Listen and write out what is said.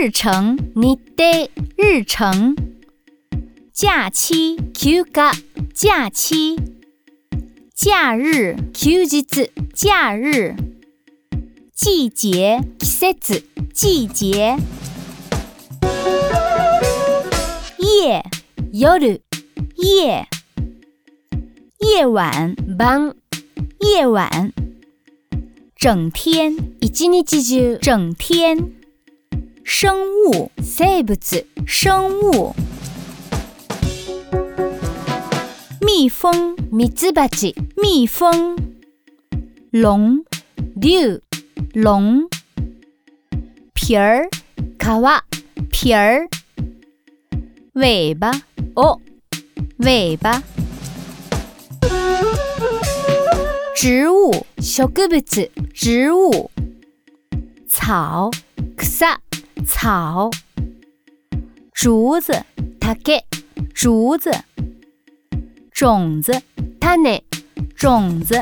日程 n 得日程；假期，kuga，假期；假日 k u j i t s 假日；季节，kisetsu，季节；夜，yoru，夜；夜晚，bang，夜晚；整天，ichi nichi j u 整天。生物，生物，生物。蜜蜂，蜜ツバチ，蜜蜂。龙，竜，龙。皮儿，皮儿，尾巴，哦，尾巴。植物，植物，草，草。草，竹子，竹子，种子，种子。